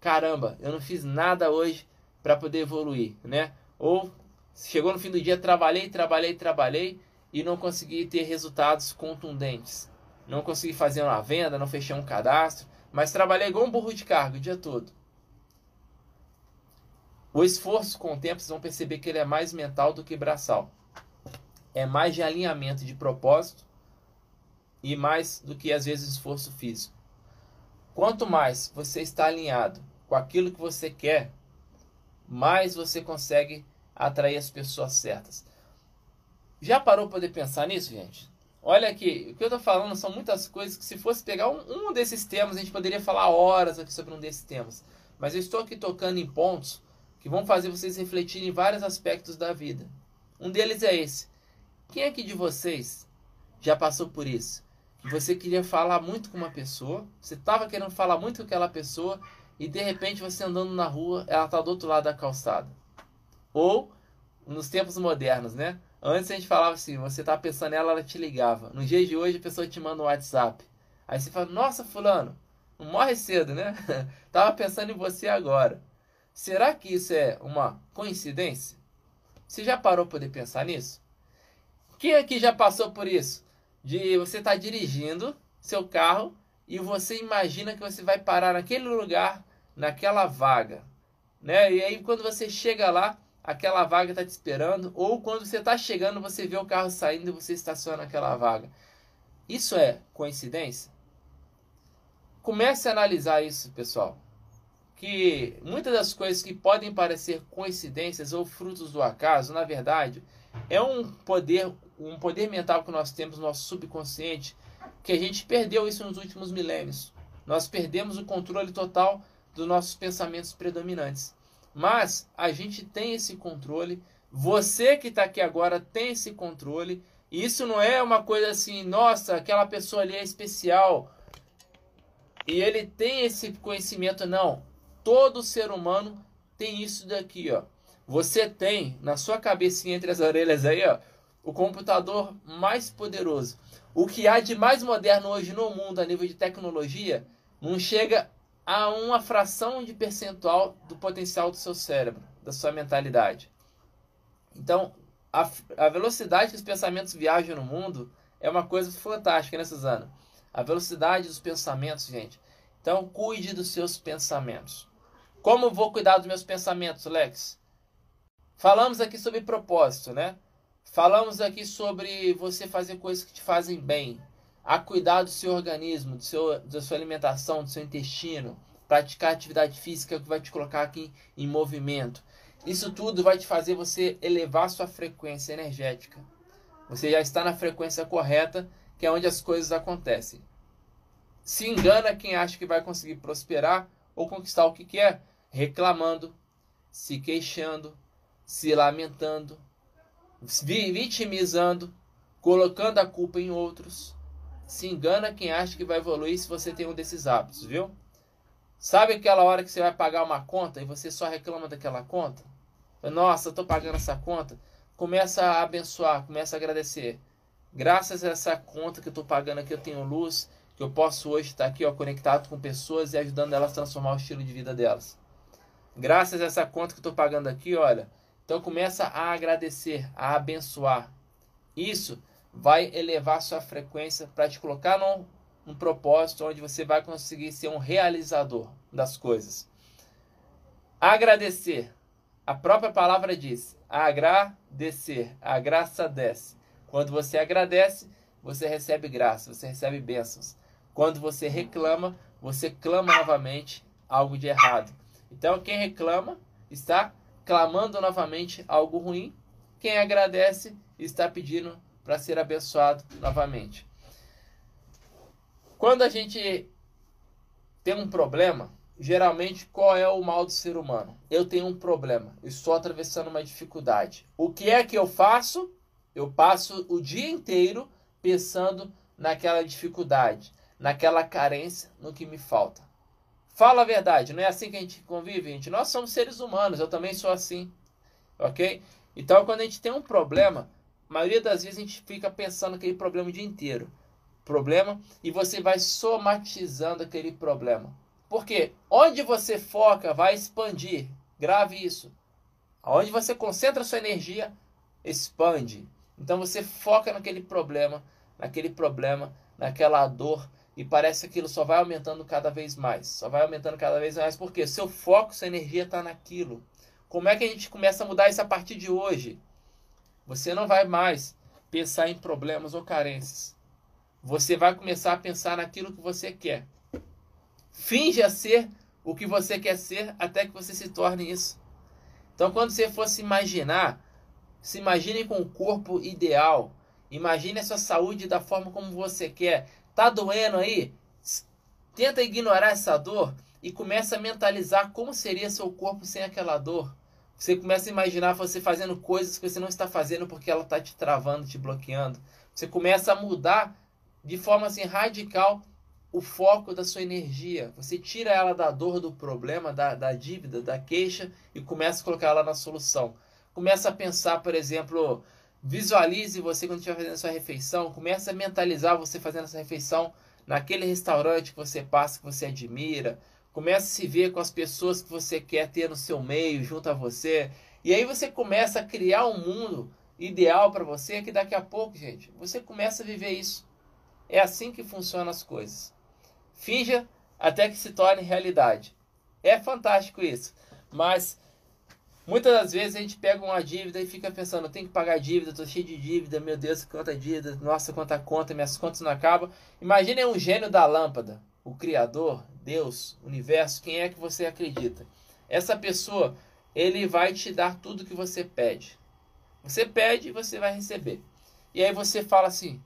caramba, eu não fiz nada hoje para poder evoluir, né? Ou Chegou no fim do dia, trabalhei, trabalhei, trabalhei e não consegui ter resultados contundentes. Não consegui fazer uma venda, não fechei um cadastro, mas trabalhei igual um burro de carga o dia todo. O esforço com o tempo, vocês vão perceber que ele é mais mental do que braçal. É mais de alinhamento de propósito e mais do que às vezes esforço físico. Quanto mais você está alinhado com aquilo que você quer, mais você consegue atrair as pessoas certas. Já parou para poder pensar nisso, gente? Olha aqui, o que eu estou falando são muitas coisas que se fosse pegar um, um, desses temas, a gente poderia falar horas aqui sobre um desses temas. Mas eu estou aqui tocando em pontos que vão fazer vocês refletirem em vários aspectos da vida. Um deles é esse. Quem aqui de vocês já passou por isso? Que você queria falar muito com uma pessoa, você estava querendo falar muito com aquela pessoa e de repente você andando na rua, ela está do outro lado da calçada. Ou nos tempos modernos, né? Antes a gente falava assim, você tá pensando nela, ela te ligava. No dia de hoje a pessoa te manda um WhatsApp. Aí você fala, nossa, fulano, não morre cedo, né? Tava pensando em você agora. Será que isso é uma coincidência? Você já parou para poder pensar nisso? Quem aqui já passou por isso? De você estar tá dirigindo seu carro e você imagina que você vai parar naquele lugar, naquela vaga, né? E aí quando você chega lá, aquela vaga está te esperando, ou quando você está chegando, você vê o carro saindo e você estaciona naquela vaga. Isso é coincidência? Comece a analisar isso, pessoal. Que muitas das coisas que podem parecer coincidências ou frutos do acaso, na verdade, é um poder, um poder mental que nós temos no nosso subconsciente, que a gente perdeu isso nos últimos milênios. Nós perdemos o controle total dos nossos pensamentos predominantes. Mas a gente tem esse controle. Você que está aqui agora tem esse controle. E isso não é uma coisa assim, nossa, aquela pessoa ali é especial. E ele tem esse conhecimento. Não. Todo ser humano tem isso daqui, ó. Você tem na sua cabecinha entre as orelhas aí, ó, o computador mais poderoso. O que há de mais moderno hoje no mundo a nível de tecnologia não chega a uma fração de percentual do potencial do seu cérebro, da sua mentalidade. Então, a, a velocidade que os pensamentos viajam no mundo é uma coisa fantástica, né, Suzana? A velocidade dos pensamentos, gente. Então, cuide dos seus pensamentos. Como vou cuidar dos meus pensamentos, Lex? Falamos aqui sobre propósito, né? Falamos aqui sobre você fazer coisas que te fazem bem, a cuidar do seu organismo, do seu, da sua alimentação, do seu intestino, praticar atividade física que vai te colocar aqui em movimento. Isso tudo vai te fazer você elevar sua frequência energética. Você já está na frequência correta, que é onde as coisas acontecem. Se engana quem acha que vai conseguir prosperar ou conquistar o que quer, reclamando, se queixando, se lamentando, vitimizando, colocando a culpa em outros. Se engana quem acha que vai evoluir se você tem um desses hábitos, viu? Sabe aquela hora que você vai pagar uma conta e você só reclama daquela conta? Nossa, eu tô pagando essa conta. Começa a abençoar, começa a agradecer. Graças a essa conta que eu tô pagando aqui, eu tenho luz, que eu posso hoje estar aqui ó, conectado com pessoas e ajudando elas a transformar o estilo de vida delas. Graças a essa conta que eu estou pagando aqui, olha. Então começa a agradecer, a abençoar. Isso vai elevar sua frequência para te colocar num, num propósito onde você vai conseguir ser um realizador das coisas. Agradecer. A própria palavra diz: agradecer. A graça desce. Quando você agradece, você recebe graça, você recebe bênçãos. Quando você reclama, você clama novamente algo de errado. Então, quem reclama está clamando novamente algo ruim. Quem agradece está pedindo para ser abençoado novamente. Quando a gente tem um problema, geralmente qual é o mal do ser humano? Eu tenho um problema, estou atravessando uma dificuldade. O que é que eu faço? Eu passo o dia inteiro pensando naquela dificuldade, naquela carência, no que me falta. Fala a verdade, não é assim que a gente convive, gente? Nós somos seres humanos, eu também sou assim. Ok? Então, quando a gente tem um problema, a maioria das vezes a gente fica pensando aquele problema o dia inteiro. Problema, e você vai somatizando aquele problema. Porque onde você foca vai expandir. Grave isso. Onde você concentra sua energia, expande. Então você foca naquele problema, naquele problema, naquela dor, e parece que aquilo só vai aumentando cada vez mais. Só vai aumentando cada vez mais, porque seu foco, sua energia está naquilo. Como é que a gente começa a mudar isso a partir de hoje? Você não vai mais pensar em problemas ou carências. Você vai começar a pensar naquilo que você quer. Finge a ser o que você quer ser até que você se torne isso. Então, quando você for se imaginar, se imagine com o corpo ideal. Imagine a sua saúde da forma como você quer. Tá doendo aí? Tenta ignorar essa dor e começa a mentalizar como seria seu corpo sem aquela dor. Você começa a imaginar você fazendo coisas que você não está fazendo porque ela está te travando, te bloqueando. Você começa a mudar de forma assim radical o foco da sua energia. Você tira ela da dor, do problema, da, da dívida, da queixa e começa a colocar ela na solução. Começa a pensar, por exemplo, Visualize você quando estiver fazendo a sua refeição. Comece a mentalizar você fazendo essa refeição naquele restaurante que você passa, que você admira. Comece a se ver com as pessoas que você quer ter no seu meio, junto a você. E aí você começa a criar um mundo ideal para você que daqui a pouco, gente, você começa a viver isso. É assim que funcionam as coisas. Finja até que se torne realidade. É fantástico isso. Mas Muitas das vezes a gente pega uma dívida e fica pensando, tem que pagar dívida, tô cheio de dívida, meu Deus, quanta dívida, nossa, quanta conta, minhas contas não acabam. Imagine um gênio da lâmpada, o Criador, Deus, universo, quem é que você acredita? Essa pessoa, ele vai te dar tudo que você pede. Você pede e você vai receber. E aí você fala assim,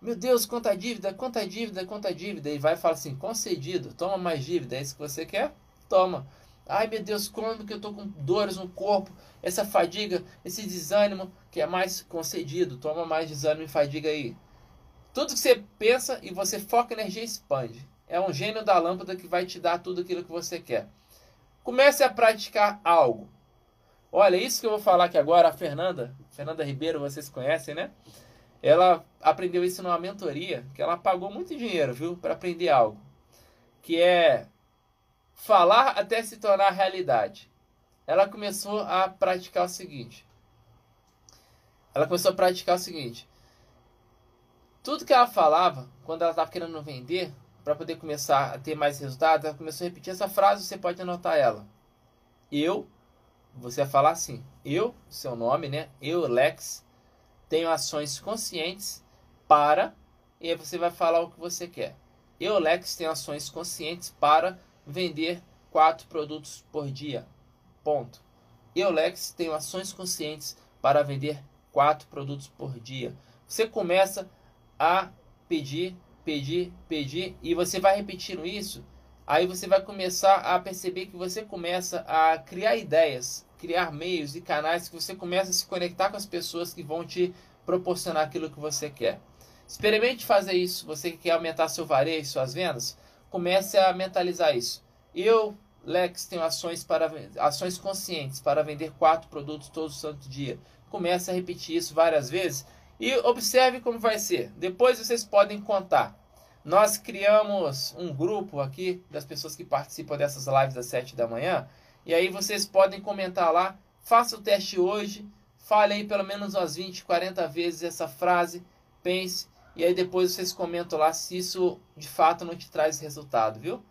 meu Deus, quanta dívida, quanta dívida, quanta dívida. E vai falar assim, concedido, toma mais dívida, é isso que você quer? Toma. Ai meu Deus, quando que eu estou com dores no corpo, essa fadiga, esse desânimo que é mais concedido, toma mais desânimo e fadiga aí. Tudo que você pensa e você foca energia expande. É um gênio da lâmpada que vai te dar tudo aquilo que você quer. Comece a praticar algo. Olha, isso que eu vou falar aqui agora, a Fernanda, Fernanda Ribeiro, vocês conhecem, né? Ela aprendeu isso numa mentoria, que ela pagou muito dinheiro, viu, para aprender algo. Que é falar até se tornar realidade. Ela começou a praticar o seguinte. Ela começou a praticar o seguinte. Tudo que ela falava, quando ela estava querendo vender, para poder começar a ter mais resultados, ela começou a repetir essa frase, você pode anotar ela. Eu, você vai falar assim, eu, seu nome, né? Eu, Lex, tenho ações conscientes para. E aí você vai falar o que você quer. Eu, Lex, tenho ações conscientes para vender quatro produtos por dia. Ponto. Eu, Lex, tenho ações conscientes para vender quatro produtos por dia. Você começa a pedir, pedir, pedir e você vai repetindo isso. Aí você vai começar a perceber que você começa a criar ideias, criar meios e canais que você começa a se conectar com as pessoas que vão te proporcionar aquilo que você quer. Experimente fazer isso. Você que quer aumentar seu varejo, suas vendas, comece a mentalizar isso. Eu, Lex, tenho ações para ações conscientes para vender quatro produtos todo santo dia. Comece a repetir isso várias vezes e observe como vai ser. Depois vocês podem contar. Nós criamos um grupo aqui das pessoas que participam dessas lives às 7 da manhã. E aí vocês podem comentar lá. Faça o teste hoje. Fale aí pelo menos umas 20, 40 vezes essa frase. Pense. E aí depois vocês comentam lá se isso de fato não te traz resultado, viu?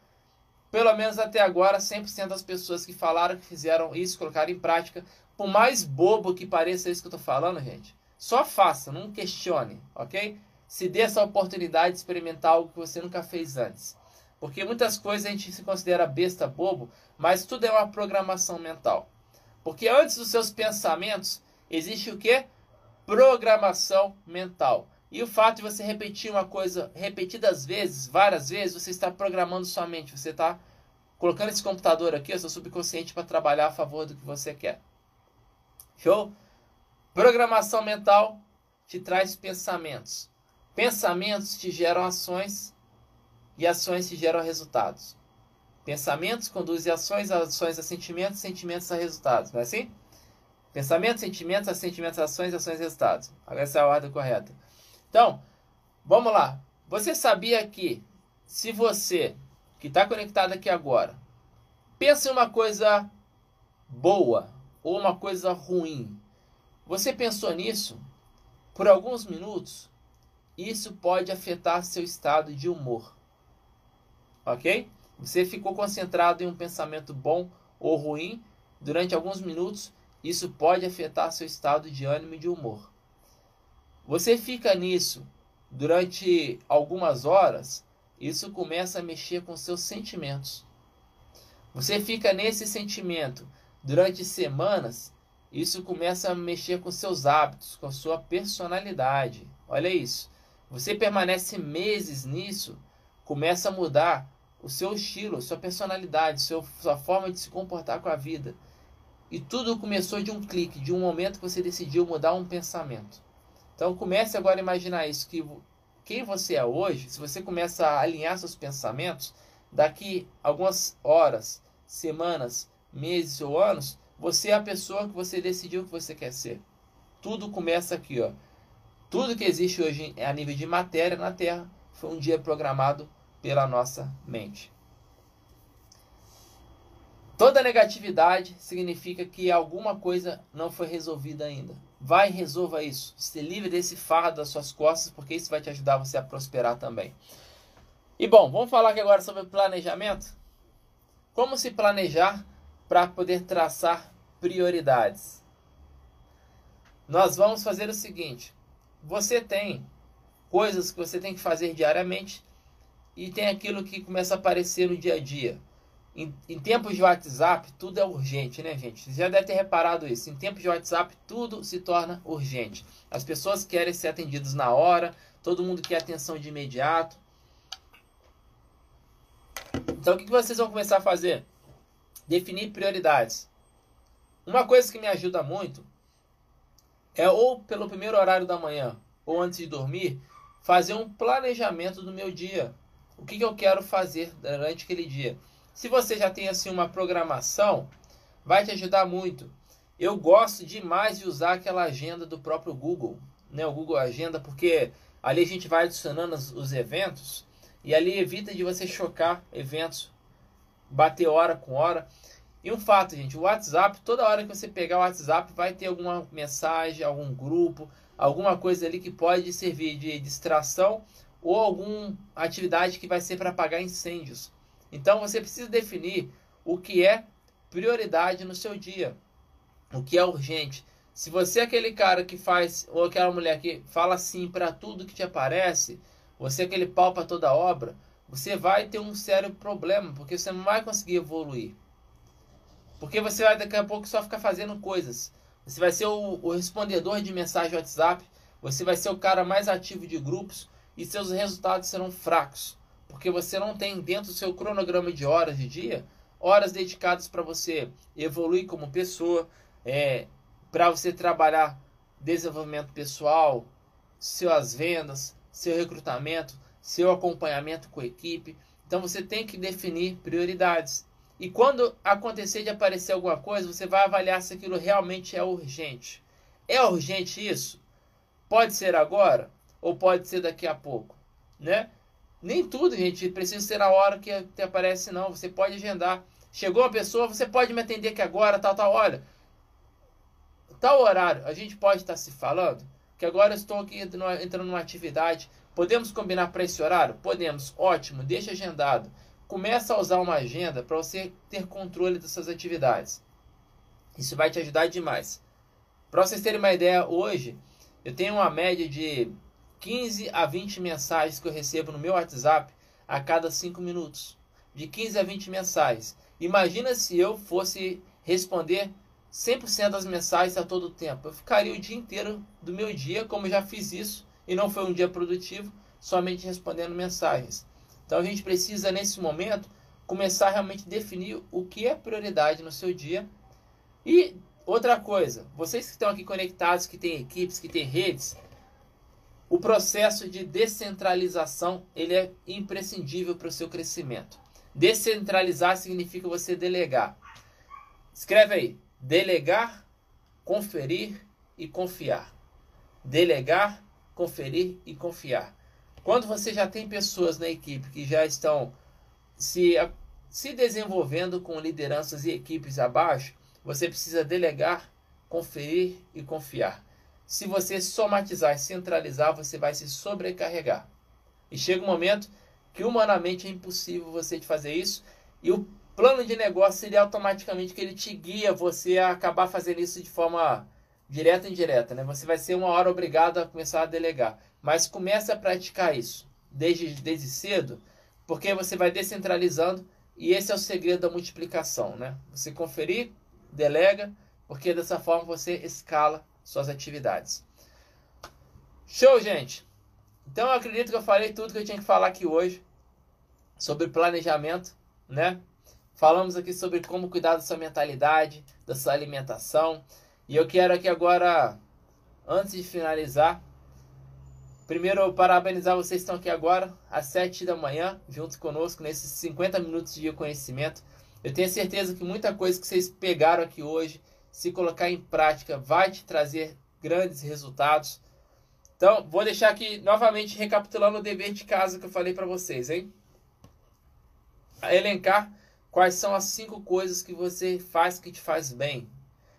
Pelo menos até agora, 100% das pessoas que falaram que fizeram isso, colocaram em prática. Por mais bobo que pareça isso que eu estou falando, gente, só faça, não questione, ok? Se dê essa oportunidade de experimentar algo que você nunca fez antes. Porque muitas coisas a gente se considera besta, bobo, mas tudo é uma programação mental. Porque antes dos seus pensamentos, existe o que? Programação mental. E o fato de você repetir uma coisa repetidas vezes, várias vezes, você está programando sua mente. Você está colocando esse computador aqui, o seu subconsciente, para trabalhar a favor do que você quer. Show? Programação mental te traz pensamentos. Pensamentos te geram ações e ações te geram resultados. Pensamentos conduzem ações, ações a sentimentos, sentimentos a resultados. Não é assim? Pensamentos, sentimentos, a sentimentos, ações, ações, resultados. Essa é a ordem correta. Então, vamos lá. Você sabia que se você que está conectado aqui agora pensa em uma coisa boa ou uma coisa ruim, você pensou nisso por alguns minutos, isso pode afetar seu estado de humor. Ok? Você ficou concentrado em um pensamento bom ou ruim durante alguns minutos, isso pode afetar seu estado de ânimo e de humor. Você fica nisso durante algumas horas, isso começa a mexer com seus sentimentos. Você fica nesse sentimento durante semanas, isso começa a mexer com seus hábitos, com sua personalidade. Olha isso. Você permanece meses nisso, começa a mudar o seu estilo, sua personalidade, sua forma de se comportar com a vida. E tudo começou de um clique, de um momento que você decidiu mudar um pensamento. Então comece agora a imaginar isso, que quem você é hoje, se você começa a alinhar seus pensamentos, daqui algumas horas, semanas, meses ou anos, você é a pessoa que você decidiu que você quer ser. Tudo começa aqui, ó. Tudo que existe hoje a nível de matéria na Terra foi um dia programado pela nossa mente. Toda negatividade significa que alguma coisa não foi resolvida ainda. Vai e resolva isso. Se livre desse fardo das suas costas, porque isso vai te ajudar você a prosperar também. E bom, vamos falar aqui agora sobre planejamento. Como se planejar para poder traçar prioridades. Nós vamos fazer o seguinte: você tem coisas que você tem que fazer diariamente e tem aquilo que começa a aparecer no dia a dia. Em, em, tempos de WhatsApp, tudo é urgente, né, gente? Você já deve ter reparado isso. Em tempos de WhatsApp, tudo se torna urgente. As pessoas querem ser atendidas na hora, todo mundo quer atenção de imediato. Então, o que vocês vão começar a fazer? Definir prioridades. Uma coisa que me ajuda muito é ou pelo primeiro horário da manhã ou antes de dormir, fazer um planejamento do meu dia. O que, que eu quero fazer durante aquele dia. Se você já tem assim uma programação, vai te ajudar muito. Eu gosto demais de usar aquela agenda do próprio Google, né? O Google Agenda, porque ali a gente vai adicionando os, os eventos e ali evita de você chocar eventos, bater hora com hora. E um fato, gente, o WhatsApp, toda hora que você pegar o WhatsApp, vai ter alguma mensagem, algum grupo, alguma coisa ali que pode servir de distração ou alguma atividade que vai ser para apagar incêndios. Então você precisa definir o que é prioridade no seu dia, o que é urgente. Se você é aquele cara que faz, ou aquela mulher que fala sim para tudo que te aparece, você é aquele pau para toda obra, você vai ter um sério problema, porque você não vai conseguir evoluir. Porque você vai daqui a pouco só ficar fazendo coisas. Você vai ser o, o respondedor de mensagem WhatsApp, você vai ser o cara mais ativo de grupos e seus resultados serão fracos. Porque você não tem dentro do seu cronograma de horas de dia, horas dedicadas para você evoluir como pessoa, é, para você trabalhar desenvolvimento pessoal, suas vendas, seu recrutamento, seu acompanhamento com a equipe. Então você tem que definir prioridades. E quando acontecer de aparecer alguma coisa, você vai avaliar se aquilo realmente é urgente. É urgente isso? Pode ser agora ou pode ser daqui a pouco, né? Nem tudo, gente, precisa ser na hora que aparece não. Você pode agendar. Chegou uma pessoa, você pode me atender aqui agora, tal, tal. Olha, tal horário, a gente pode estar se falando, que agora eu estou aqui entrando numa atividade, podemos combinar para esse horário? Podemos, ótimo, deixa agendado. Começa a usar uma agenda para você ter controle dessas atividades. Isso vai te ajudar demais. Para vocês terem uma ideia, hoje eu tenho uma média de 15 a 20 mensagens que eu recebo no meu WhatsApp a cada 5 minutos. De 15 a 20 mensagens. Imagina se eu fosse responder 100% das mensagens a todo tempo. Eu ficaria o dia inteiro do meu dia, como já fiz isso, e não foi um dia produtivo, somente respondendo mensagens. Então a gente precisa, nesse momento, começar a realmente definir o que é prioridade no seu dia. E outra coisa, vocês que estão aqui conectados, que têm equipes, que têm redes, o processo de descentralização ele é imprescindível para o seu crescimento. Descentralizar significa você delegar. Escreve aí, Delegar, conferir e confiar. Delegar, conferir e confiar. Quando você já tem pessoas na equipe que já estão se, se desenvolvendo com lideranças e equipes abaixo, você precisa delegar, conferir e confiar. Se você somatizar e centralizar, você vai se sobrecarregar. E chega um momento que humanamente é impossível você fazer isso. E o plano de negócio seria automaticamente que ele te guia você a acabar fazendo isso de forma direta e indireta, né? Você vai ser uma hora obrigado a começar a delegar, mas comece a praticar isso desde, desde cedo, porque você vai descentralizando e esse é o segredo da multiplicação, né? Você conferir, delega, porque dessa forma você escala suas atividades. Show, gente! Então eu acredito que eu falei tudo que eu tinha que falar aqui hoje sobre planejamento, né? Falamos aqui sobre como cuidar da sua mentalidade, da sua alimentação. E eu quero aqui agora, antes de finalizar, primeiro parabenizar vocês que estão aqui agora, às 7 da manhã, junto conosco, nesses 50 minutos de conhecimento. Eu tenho certeza que muita coisa que vocês pegaram aqui hoje, se colocar em prática, vai te trazer grandes resultados. Então, vou deixar aqui novamente recapitulando o dever de casa que eu falei para vocês, hein? Elencar Quais são as cinco coisas que você faz que te faz bem?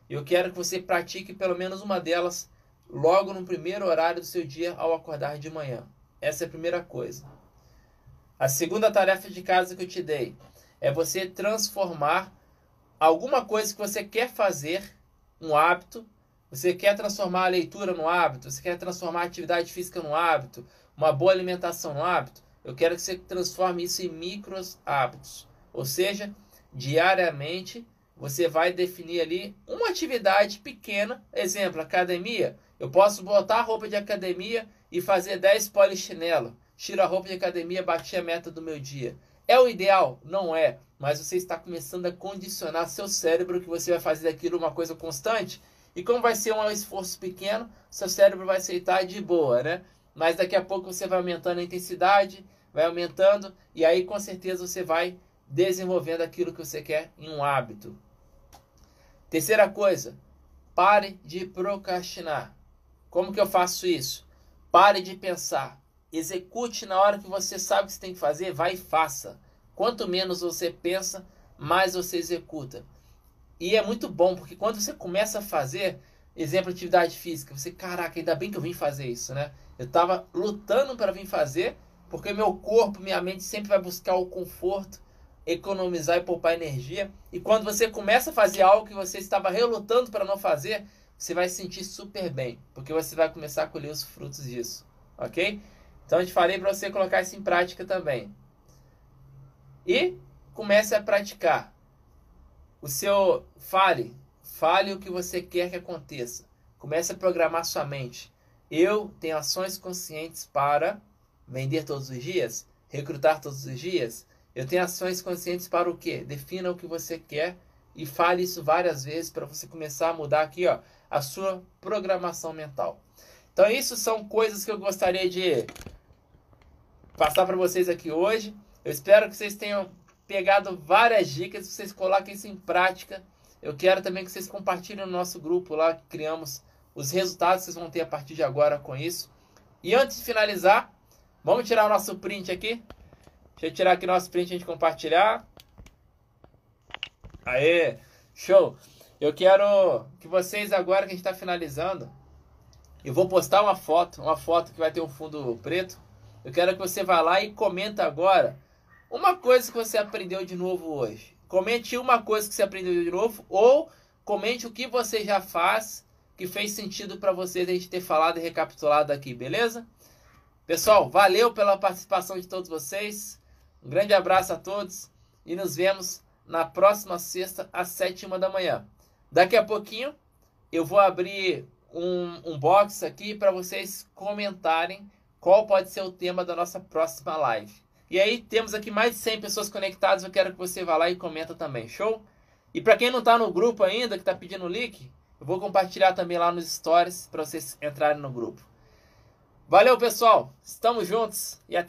Eu quero que você pratique pelo menos uma delas logo no primeiro horário do seu dia ao acordar de manhã. Essa é a primeira coisa. A segunda tarefa de casa que eu te dei é você transformar alguma coisa que você quer fazer, um hábito. Você quer transformar a leitura no hábito, você quer transformar a atividade física no hábito, uma boa alimentação no hábito. Eu quero que você transforme isso em micros hábitos. Ou seja, diariamente você vai definir ali uma atividade pequena. Exemplo, academia. Eu posso botar a roupa de academia e fazer 10 polichinelo. Tiro a roupa de academia, bati a meta do meu dia. É o ideal? Não é. Mas você está começando a condicionar seu cérebro que você vai fazer daquilo uma coisa constante. E como vai ser um esforço pequeno, seu cérebro vai aceitar de boa, né? Mas daqui a pouco você vai aumentando a intensidade, vai aumentando, e aí com certeza você vai desenvolvendo aquilo que você quer em um hábito. Terceira coisa, pare de procrastinar. Como que eu faço isso? Pare de pensar. Execute na hora que você sabe que você tem que fazer, vai e faça. Quanto menos você pensa, mais você executa. E é muito bom, porque quando você começa a fazer, exemplo, atividade física, você, caraca, ainda bem que eu vim fazer isso, né? Eu estava lutando para vir fazer, porque meu corpo, minha mente sempre vai buscar o conforto economizar e poupar energia. E quando você começa a fazer algo que você estava relutando para não fazer, você vai se sentir super bem, porque você vai começar a colher os frutos disso, ok? Então eu te falei para você colocar isso em prática também. E comece a praticar. O seu fale, fale o que você quer que aconteça. Comece a programar sua mente. Eu tenho ações conscientes para vender todos os dias, recrutar todos os dias. Eu tenho ações conscientes para o quê? Defina o que você quer e fale isso várias vezes para você começar a mudar aqui, ó, a sua programação mental. Então, isso são coisas que eu gostaria de passar para vocês aqui hoje. Eu espero que vocês tenham pegado várias dicas, vocês coloquem isso em prática. Eu quero também que vocês compartilhem no nosso grupo lá que criamos os resultados que vocês vão ter a partir de agora com isso. E antes de finalizar, vamos tirar o nosso print aqui. Deixa eu tirar aqui nosso print a gente compartilhar. Aê, show! Eu quero que vocês agora que a gente está finalizando, eu vou postar uma foto, uma foto que vai ter um fundo preto. Eu quero que você vá lá e comenta agora uma coisa que você aprendeu de novo hoje. Comente uma coisa que você aprendeu de novo ou comente o que você já faz que fez sentido para vocês a gente ter falado e recapitulado aqui, beleza? Pessoal, valeu pela participação de todos vocês. Um grande abraço a todos e nos vemos na próxima sexta às sete da manhã. Daqui a pouquinho eu vou abrir um, um box aqui para vocês comentarem qual pode ser o tema da nossa próxima live. E aí temos aqui mais de 100 pessoas conectadas, eu quero que você vá lá e comenta também, show? E para quem não está no grupo ainda, que está pedindo o link, eu vou compartilhar também lá nos stories para vocês entrarem no grupo. Valeu, pessoal. Estamos juntos e até